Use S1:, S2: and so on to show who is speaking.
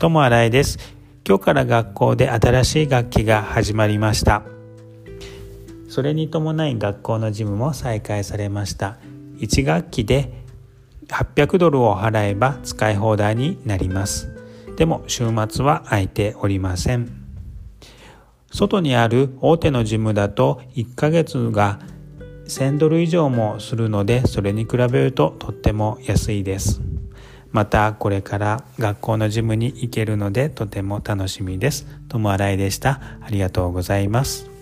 S1: 友新井です。今日から学校で新しい学期が始まりました。それに伴い学校の事務も再開されました。1学期で800ドルを払えば使い放題になります。でも週末は空いておりません。外にある大手のジムだと1ヶ月が1000ドル以上もするのでそれに比べるととっても安いです。またこれから学校のジムに行けるのでとても楽しみです。ともあらいでした。ありがとうございます。